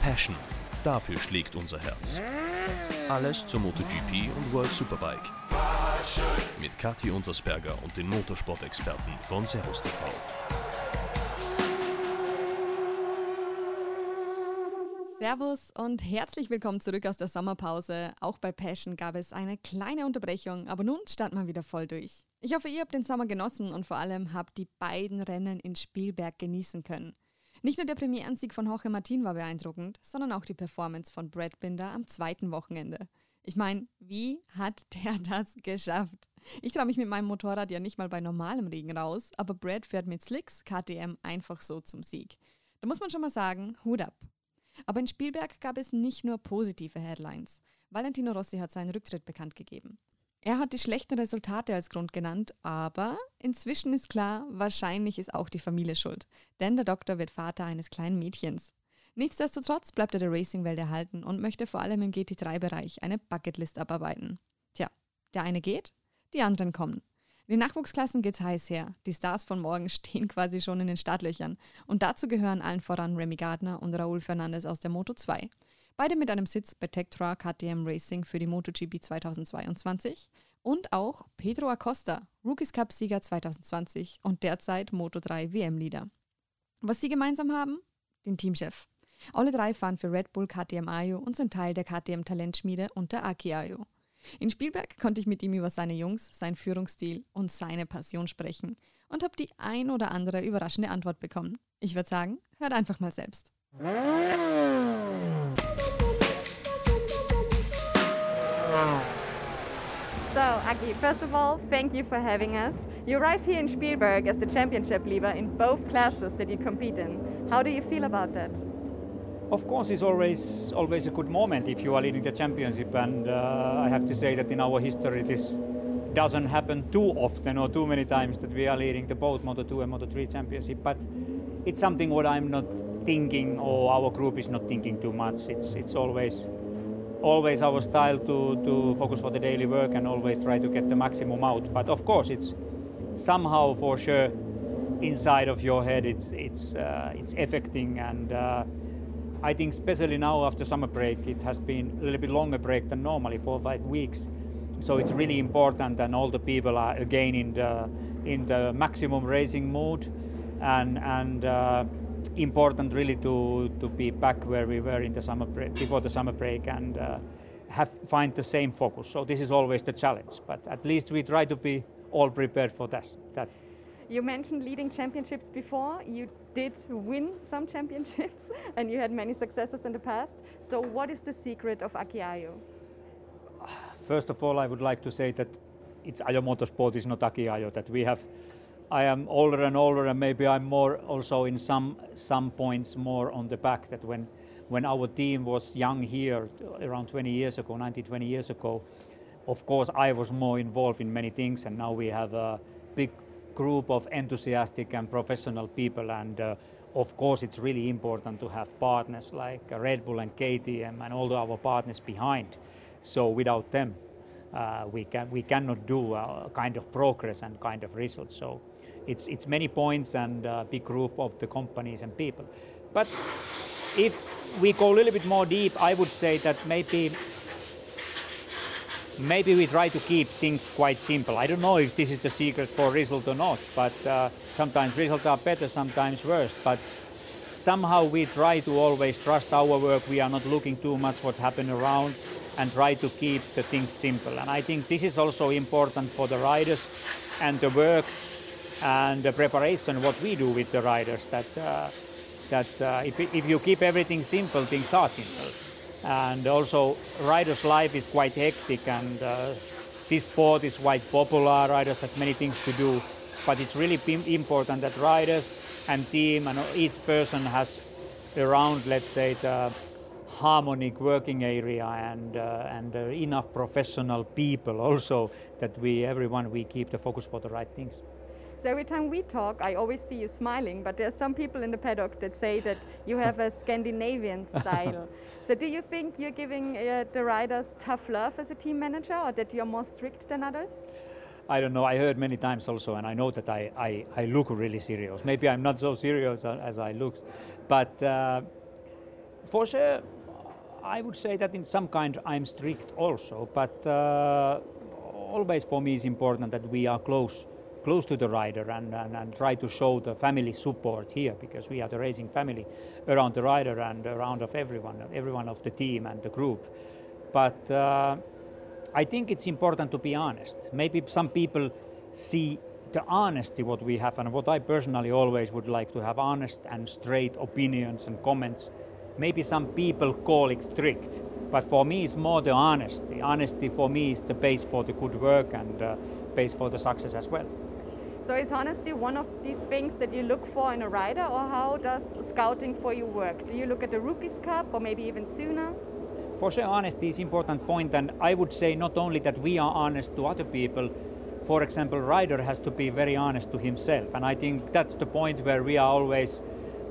Passion. Dafür schlägt unser Herz. Alles zur MotoGP und World Superbike. Mit Kathi Untersberger und den Motorsport-Experten von Servus TV. Servus und herzlich willkommen zurück aus der Sommerpause. Auch bei Passion gab es eine kleine Unterbrechung, aber nun starten wir wieder voll durch. Ich hoffe, ihr habt den Sommer genossen und vor allem habt die beiden Rennen in Spielberg genießen können. Nicht nur der Premierensieg von Jorge Martin war beeindruckend, sondern auch die Performance von Brad Binder am zweiten Wochenende. Ich meine, wie hat der das geschafft? Ich traue mich mit meinem Motorrad ja nicht mal bei normalem Regen raus, aber Brad fährt mit Slicks KTM einfach so zum Sieg. Da muss man schon mal sagen, Hut ab. Aber in Spielberg gab es nicht nur positive Headlines. Valentino Rossi hat seinen Rücktritt bekannt gegeben. Er hat die schlechten Resultate als Grund genannt, aber inzwischen ist klar, wahrscheinlich ist auch die Familie schuld. Denn der Doktor wird Vater eines kleinen Mädchens. Nichtsdestotrotz bleibt er der Racing-Welt erhalten und möchte vor allem im GT3-Bereich eine Bucketlist abarbeiten. Tja, der eine geht, die anderen kommen. In den Nachwuchsklassen geht's heiß her. Die Stars von morgen stehen quasi schon in den Startlöchern. Und dazu gehören allen voran Remy Gardner und Raúl Fernandez aus der Moto 2. Beide mit einem Sitz bei Tektra KTM Racing für die MotoGP 2022. Und auch Pedro Acosta, Rookies Cup-Sieger 2020 und derzeit Moto 3 WM-Leader. Was sie gemeinsam haben? Den Teamchef. Alle drei fahren für Red Bull KTM Ayo und sind Teil der KTM Talentschmiede und der Aki Ayo. In Spielberg konnte ich mit ihm über seine Jungs, seinen Führungsstil und seine Passion sprechen und habe die ein oder andere überraschende Antwort bekommen. Ich würde sagen, hört einfach mal selbst. So, Aki, first of all, thank you for having us. You arrive here in Spielberg as the championship leader in both classes that you compete in. How do you feel about that? Of course, it's always always a good moment if you are leading the championship, and uh, I have to say that in our history this doesn't happen too often or too many times that we are leading the both Moto 2 and Moto 3 championship. But it's something what I'm not thinking, or our group is not thinking too much. It's it's always always our style to to focus for the daily work and always try to get the maximum out. But of course, it's somehow for sure inside of your head it's it's uh, it's affecting and. Uh, I think especially now after summer break, it has been a little bit longer break than normally, four or five weeks. So it's really important, and all the people are again in the in the maximum racing mood, and and uh, important really to to be back where we were in the summer break, before the summer break and uh, have find the same focus. So this is always the challenge, but at least we try to be all prepared for that. that. You mentioned leading championships before. You did win some championships and you had many successes in the past. So, what is the secret of Aki Ajo? First of all, I would like to say that it's Ajo Motorsport is not Aki Ajo. That we have, I am older and older, and maybe I'm more also in some some points more on the back. That when when our team was young here around 20 years ago, 19, 20 years ago, of course I was more involved in many things, and now we have a big group of enthusiastic and professional people and uh, of course it's really important to have partners like Red Bull and KTM and all our partners behind. So without them uh, we can we cannot do a kind of progress and kind of results. So it's it's many points and a big group of the companies and people. But if we go a little bit more deep I would say that maybe maybe we try to keep things quite simple. I don't know if this is the secret for result or not, but uh, sometimes results are better, sometimes worse. But somehow we try to always trust our work. We are not looking too much what happened around and try to keep the things simple. And I think this is also important for the riders and the work and the preparation what we do with the riders. That uh, that uh, if, if you keep everything simple, things are simple and also riders' life is quite hectic and uh, this sport is quite popular. Riders have many things to do but it's really important that riders and team and each person has around let's say the harmonic working area and uh, and uh, enough professional people also that we everyone we keep the focus for the right things So every time we talk, I always see you smiling, but there are some people in the paddock that say that you have a Scandinavian style. so do you think you're giving uh, the riders tough love as a team manager, or that you're more strict than others? I don't know. I heard many times also, and I know that I, I, I look really serious. Maybe I'm not so serious as I look, but uh, for sure, I would say that in some kind I'm strict also. But uh, always for me is important that we are close close to the rider and, and, and try to show the family support here because we are the racing family around the rider and around of everyone, everyone of the team and the group. But uh, I think it's important to be honest. Maybe some people see the honesty what we have and what I personally always would like to have honest and straight opinions and comments. Maybe some people call it strict, but for me it's more the honesty. Honesty for me is the base for the good work and uh, base for the success as well. So is honesty one of these things that you look for in a rider or how does scouting for you work? Do you look at the Rookies Cup or maybe even sooner? For sure, honesty is important point, and I would say not only that we are honest to other people. For example, rider has to be very honest to himself, and I think that's the point where we are always,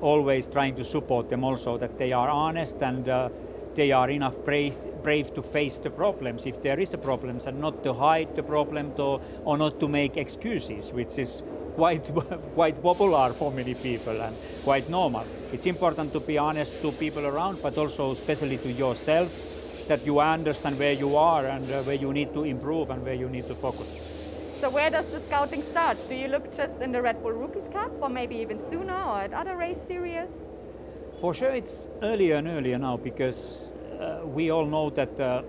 always trying to support them also that they are honest and uh, they are enough brave, brave to face the problems if there is a problem, and not to hide the problem to, or not to make excuses, which is quite quite popular for many people and quite normal. It's important to be honest to people around, but also especially to yourself, that you understand where you are and uh, where you need to improve and where you need to focus. So where does the scouting start? Do you look just in the Red Bull Rookies Cup or maybe even sooner or at other race series? For sure it's earlier and earlier now because uh, we all know that uh,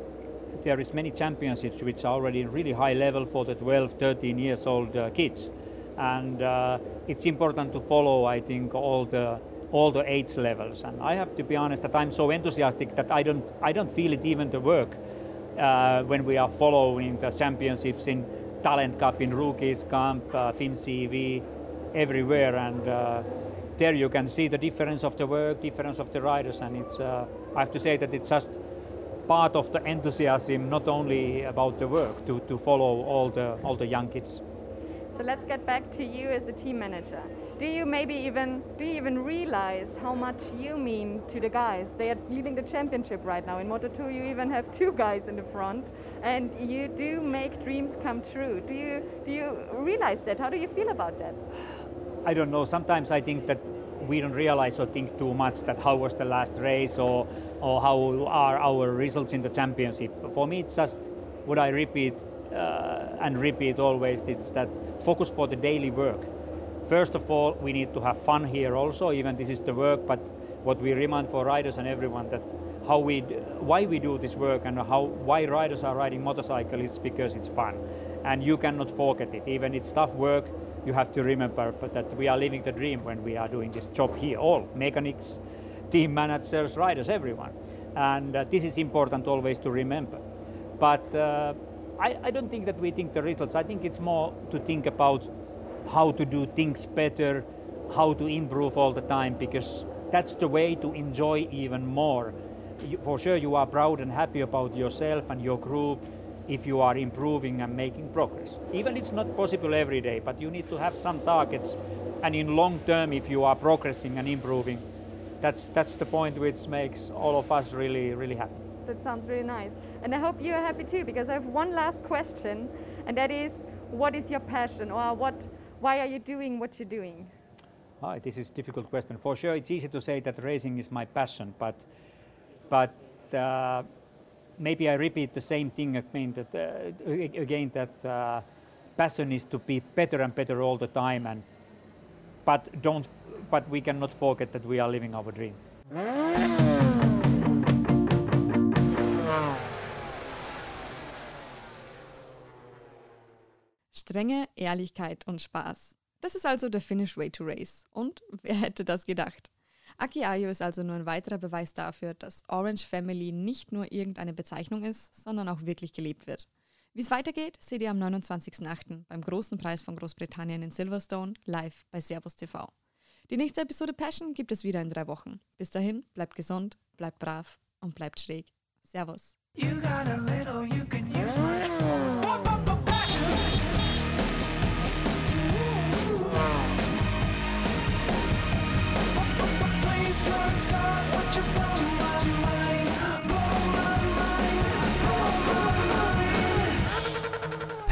there is many championships which are already really high level for the 12, 13 years old uh, kids. And uh, it's important to follow i think all the all the age levels. And i have to be honest that i'm so enthusiastic that i don't i don't feel it even the work uh, when we are following the championships in talent cup in rookies camp uh, FIMCEV everywhere. And uh, there you can see the difference of the work difference of the riders and it's uh, i have to say that it's just part of the enthusiasm not only about the work to, to follow all the all the young kids so let's get back to you as a team manager. Do you maybe even do you even realize how much you mean to the guys? They are leading the championship right now. In Moto2 you even have two guys in the front and you do make dreams come true. Do you do you realize that? How do you feel about that? I don't know. Sometimes I think that we don't realize or think too much that how was the last race or or how are our results in the championship. For me it's just what I repeat uh, and repeat always it's that focus for the daily work. First of all, we need to have fun here also, even this is the work, but what we remind for riders and everyone that how we, why we do this work and how, why riders are riding motorcycle is because it's fun. And you cannot forget it. Even it's tough work, you have to remember that we are living the dream when we are doing this job here, all mechanics, team managers, riders, everyone. And uh, this is important always to remember. But uh, I, I don't think that we think the results. I think it's more to think about how to do things better, how to improve all the time, because that's the way to enjoy even more. You, for sure, you are proud and happy about yourself and your group if you are improving and making progress. Even it's not possible every day, but you need to have some targets. And in long term, if you are progressing and improving, that's that's the point which makes all of us really really happy. That sounds really nice. And I hope you're happy too, because I have one last question, and that is, what is your passion, or what, why are you doing what you're doing? Oh, this is a difficult question. For sure, it's easy to say that racing is my passion, but, but uh, maybe I repeat the same thing again. That uh, again, that uh, passion is to be better and better all the time, and but don't, but we cannot forget that we are living our dream. Strenge, Ehrlichkeit und Spaß. Das ist also der Finnish Way to Race. Und wer hätte das gedacht? Aki Ayo ist also nur ein weiterer Beweis dafür, dass Orange Family nicht nur irgendeine Bezeichnung ist, sondern auch wirklich gelebt wird. Wie es weitergeht, seht ihr am 29.08. beim großen Preis von Großbritannien in Silverstone live bei Servus TV. Die nächste Episode Passion gibt es wieder in drei Wochen. Bis dahin, bleibt gesund, bleibt brav und bleibt schräg. Servus.